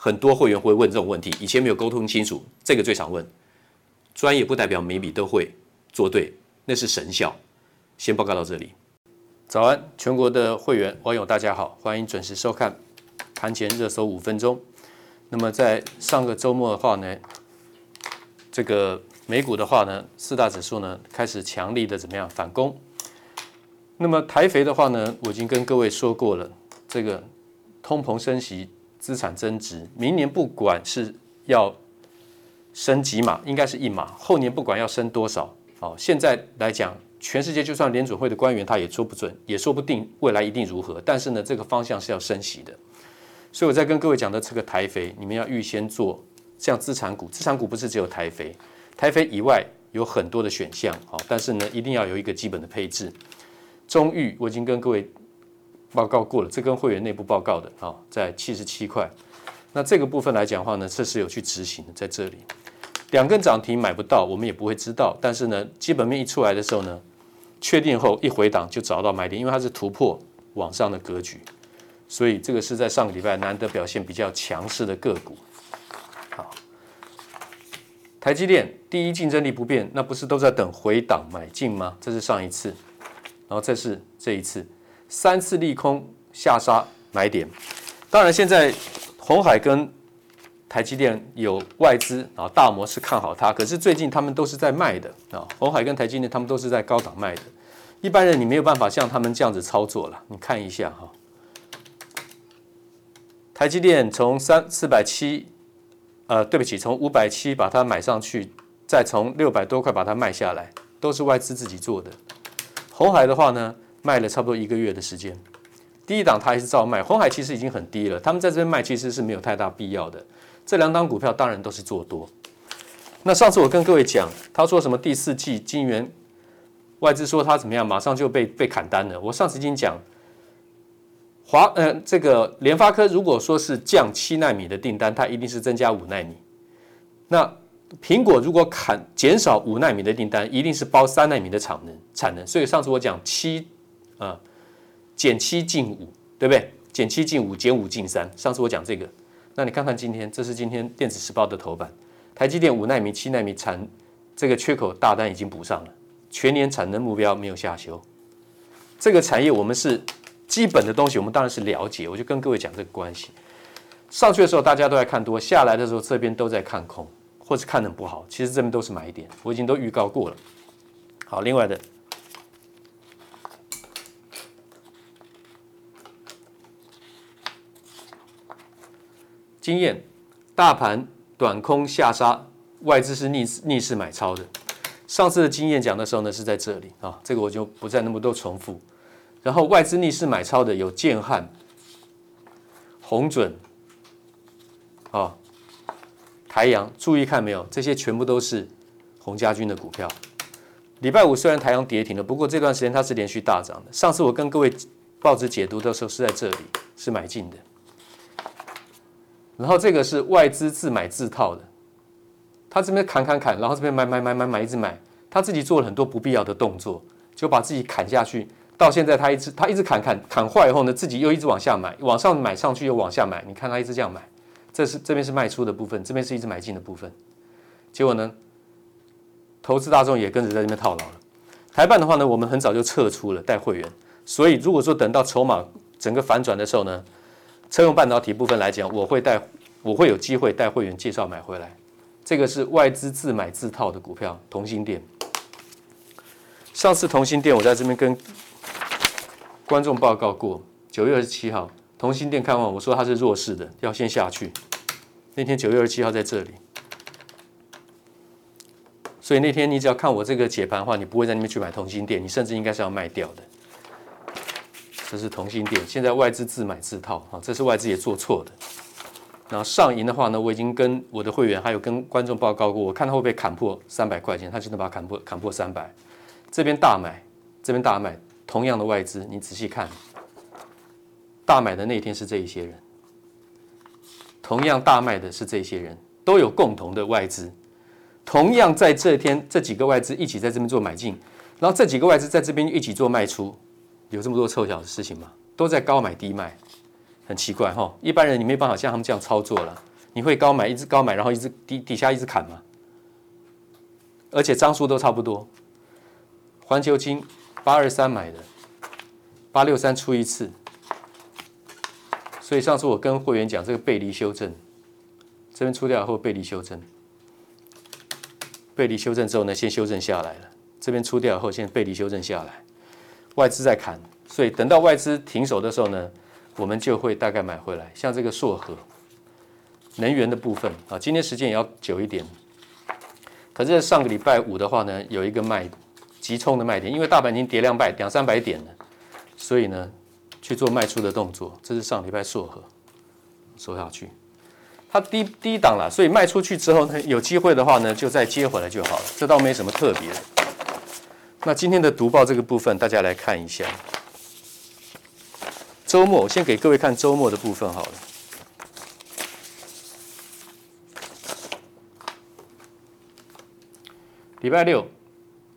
很多会员会问这种问题，以前没有沟通清楚，这个最常问。专业不代表每笔都会做对，那是神效。先报告到这里。早安，全国的会员网友大家好，欢迎准时收看盘前热搜五分钟。那么在上个周末的话呢，这个美股的话呢，四大指数呢开始强力的怎么样反攻？那么台肥的话呢，我已经跟各位说过了，这个通膨升息、资产增值，明年不管是要升几码，应该是一码，后年不管要升多少，哦，现在来讲，全世界就算联准会的官员他也说不准，也说不定未来一定如何，但是呢，这个方向是要升息的。所以我在跟各位讲的这个台肥，你们要预先做像资产股，资产股不是只有台肥，台肥以外有很多的选项，好，但是呢，一定要有一个基本的配置。中裕我已经跟各位报告过了，这跟会员内部报告的，啊，在七十七块。那这个部分来讲的话呢，这是有去执行的，在这里两根涨停买不到，我们也不会知道。但是呢，基本面一出来的时候呢，确定后一回档就找到买点，因为它是突破往上的格局。所以这个是在上个礼拜难得表现比较强势的个股。好，台积电第一竞争力不变，那不是都在等回档买进吗？这是上一次，然后这是这一次，三次利空下杀买点。当然现在红海跟台积电有外资啊大摩是看好它，可是最近他们都是在卖的啊。红海跟台积电他们都是在高档卖的，一般人你没有办法像他们这样子操作了。你看一下哈。台积电从三四百七，呃，对不起，从五百七把它买上去，再从六百多块把它卖下来，都是外资自己做的。红海的话呢，卖了差不多一个月的时间，第一档它还是照卖。红海其实已经很低了，他们在这边卖其实是没有太大必要的。这两档股票当然都是做多。那上次我跟各位讲，他说什么第四季金圆外资说他怎么样，马上就被被砍单了。我上次已经讲。华呃，这个联发科如果说是降七纳米的订单，它一定是增加五纳米。那苹果如果砍减少五纳米的订单，一定是包三纳米的产能产能。所以上次我讲七啊减七进五，对不对？减七进五，减五进三。上次我讲这个，那你看看今天，这是今天电子时报的头版，台积电五纳米、七纳米产这个缺口大单已经补上了，全年产能目标没有下修。这个产业我们是基本的东西，我们当然是了解。我就跟各位讲这个关系。上去的时候大家都在看多，下来的时候这边都在看空，或是看得不好。其实这边都是买点，我已经都预告过了。好，另外的经验，大盘短空下杀，外资是逆逆势买超的。上次的经验讲的时候呢，是在这里啊，这个我就不再那么多重复。然后外资逆势买超的有建汉、鸿准。啊，台阳，注意看没有？这些全部都是洪家军的股票。礼拜五虽然台阳跌停了，不过这段时间它是连续大涨的。上次我跟各位报纸解读的时候是在这里，是买进的。然后这个是外资自买自套的，他这边砍砍砍，然后这边买买买买买一直买，他自己做了很多不必要的动作，就把自己砍下去。到现在他一直他一直砍砍砍坏以后呢，自己又一直往下买，往上买上去又往下买，你看他一直这样买。这是这边是卖出的部分，这边是一直买进的部分。结果呢，投资大众也跟着在这边套牢了。台办的话呢，我们很早就撤出了带会员，所以如果说等到筹码整个反转的时候呢，车用半导体部分来讲，我会带我会有机会带会员介绍买回来。这个是外资自买自套的股票，同心店。上次同心店我在这边跟观众报告过，九月二十七号。同心店看完，我说它是弱势的，要先下去。那天九月二十七号在这里，所以那天你只要看我这个解盘的话，你不会在那边去买同心店，你甚至应该是要卖掉的。这是同欣电，现在外资自买自套啊，这是外资也做错的。然后上银的话呢，我已经跟我的会员还有跟观众报告过，我看它会不会砍破三百块钱，他真的把它砍破，砍破三百。这边大买，这边大买，同样的外资，你仔细看。大买的那天是这一些人，同样大卖的是这些人，都有共同的外资，同样在这天这几个外资一起在这边做买进，然后这几个外资在这边一起做卖出，有这么多凑巧的事情吗？都在高买低卖，很奇怪哈。一般人你没办法像他们这样操作了，你会高买一直高买，然后一直底底下一直砍吗？而且张数都差不多。环球金八二三买的，八六三出一次。所以上次我跟会员讲这个背离修正，这边出掉以后背离修正，背离修正之后呢，先修正下来了。这边出掉以后，先背离修正下来，外资在砍，所以等到外资停手的时候呢，我们就会大概买回来。像这个硕禾能源的部分啊，今天时间也要久一点。可是上个礼拜五的话呢，有一个卖急冲的卖点，因为大盘已经跌两百两三百点了，所以呢。去做卖出的动作，这是上礼拜硕禾收下去，它低低档了，所以卖出去之后呢，有机会的话呢，就再接回来就好了，这倒没什么特别。那今天的读报这个部分，大家来看一下。周末，我先给各位看周末的部分好了。礼拜六。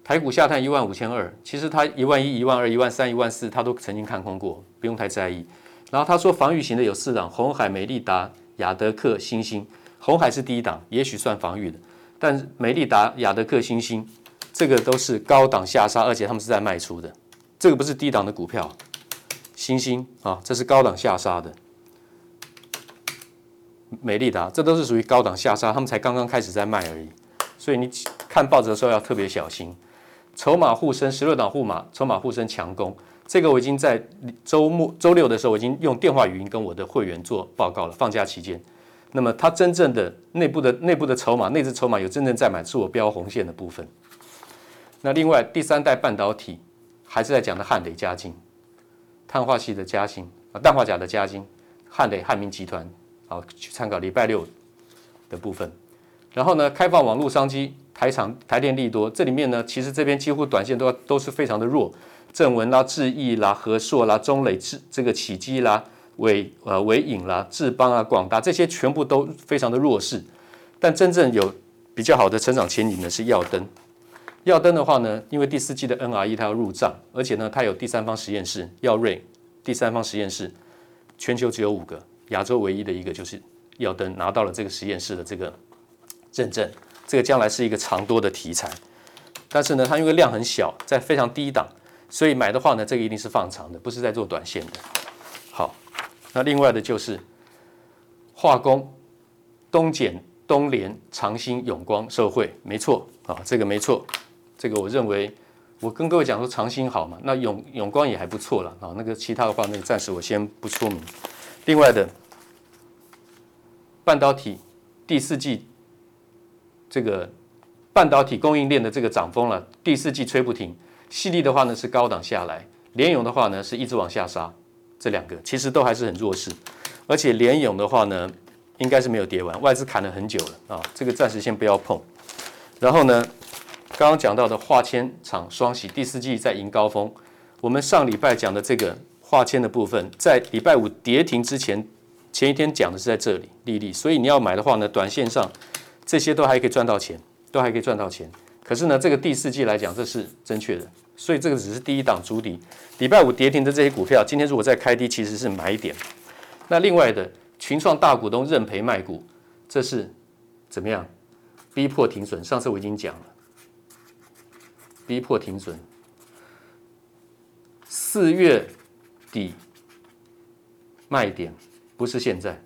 台股下探一万五千二，其实它一万一、一万二、一万三、一万四，它都曾经看空过，不用太在意。然后他说防御型的有四档：红海、美利达、亚德克、星星。红海是第一档，也许算防御的，但美利达、亚德克、星星这个都是高档下杀，而且他们是在卖出的。这个不是低档的股票，星星啊，这是高档下杀的。美利达这都是属于高档下杀，他们才刚刚开始在卖而已，所以你看报纸的时候要特别小心。筹码护身，十六档护码，筹码护身强攻，这个我已经在周末、周六的时候，我已经用电话语音跟我的会员做报告了。放假期间，那么它真正的内部的内部的筹码，内资筹码有真正在买，是我标红线的部分。那另外第三代半导体还是在讲的汉磊嘉晶，碳化系的嘉晶啊，氮化钾的嘉晶，汉磊汉明集团，好去参考礼拜六的部分。然后呢，开放网络商机。台厂、台电利多，这里面呢，其实这边几乎短线都都是非常的弱，正文啦、智易啦、和硕啦、中磊智这个启基啦、伟呃伟影啦、智邦啊、广达这些全部都非常的弱势，但真正有比较好的成长前景的是耀登。耀登的话呢，因为第四季的 NRE 它要入账，而且呢，它有第三方实验室耀瑞第三方实验室，全球只有五个，亚洲唯一的一个就是耀登拿到了这个实验室的这个认证，这个将来是一个长多的题材。但是呢，它因为量很小，在非常低档，所以买的话呢，这个一定是放长的，不是在做短线的。好，那另外的就是化工、东碱、东联、长兴、永光、受惠，没错啊，这个没错，这个我认为，我跟各位讲说长兴好嘛，那永永光也还不错了啊。那个其他的话，那个暂时我先不说明。另外的半导体第四季这个。半导体供应链的这个涨风了，第四季吹不停。矽力的话呢是高档下来，联咏的话呢是一直往下杀。这两个其实都还是很弱势，而且联咏的话呢应该是没有跌完，外资砍了很久了啊，这个暂时先不要碰。然后呢，刚刚讲到的化纤厂双喜第四季在迎高峰，我们上礼拜讲的这个化纤的部分，在礼拜五跌停之前前一天讲的是在这里立立，所以你要买的话呢，短线上这些都还可以赚到钱。都还可以赚到钱，可是呢，这个第四季来讲，这是正确的，所以这个只是第一档主底。礼拜五跌停的这些股票，今天如果再开低，其实是买点。那另外的群创大股东认赔卖股，这是怎么样？逼迫停损。上次我已经讲了，逼迫停损。四月底卖点不是现在，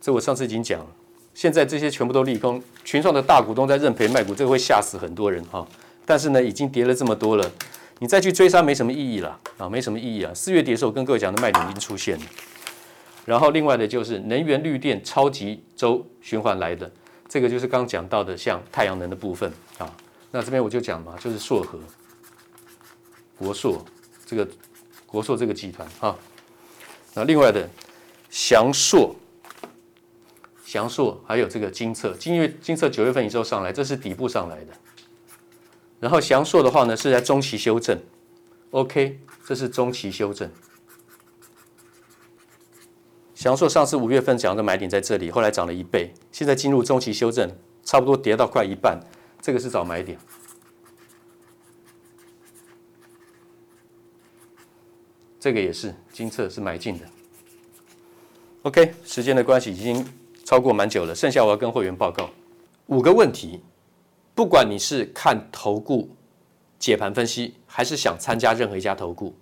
这我上次已经讲了。现在这些全部都利空，群创的大股东在认赔卖股，这个会吓死很多人哈。但是呢，已经跌了这么多了，你再去追杀没什么意义了啊，没什么意义啊。四月底的时候，跟各位讲的卖点已经出现了。然后另外的就是能源绿电超级周循环来的，这个就是刚讲到的像太阳能的部分啊。那这边我就讲嘛，就是硕和、国硕这个国硕这个集团啊。那另外的祥硕。祥硕还有这个金策，金月金策九月份以后上来，这是底部上来的。然后祥硕的话呢，是在中期修正，OK，这是中期修正。祥硕上次五月份讲的买点在这里，后来涨了一倍，现在进入中期修正，差不多跌到快一半，这个是找买点。这个也是精测是买进的，OK，时间的关系已经。超过蛮久了，剩下我要跟会员报告五个问题。不管你是看投顾解盘分析，还是想参加任何一家投顾，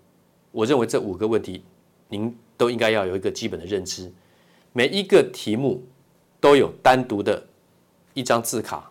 我认为这五个问题您都应该要有一个基本的认知。每一个题目都有单独的一张字卡，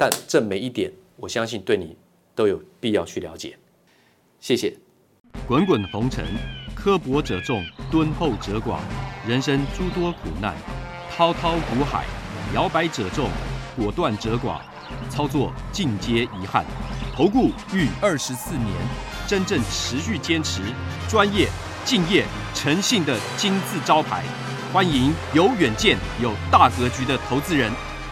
但这每一点，我相信对你都有必要去了解。谢谢。滚滚红尘，刻薄者众，敦厚者寡。人生诸多苦难，滔滔苦海，摇摆者众，果断者寡，操作尽皆遗憾。投顾逾二十四年，真正持续坚持、专业、敬业、诚信的金字招牌。欢迎有远见、有大格局的投资人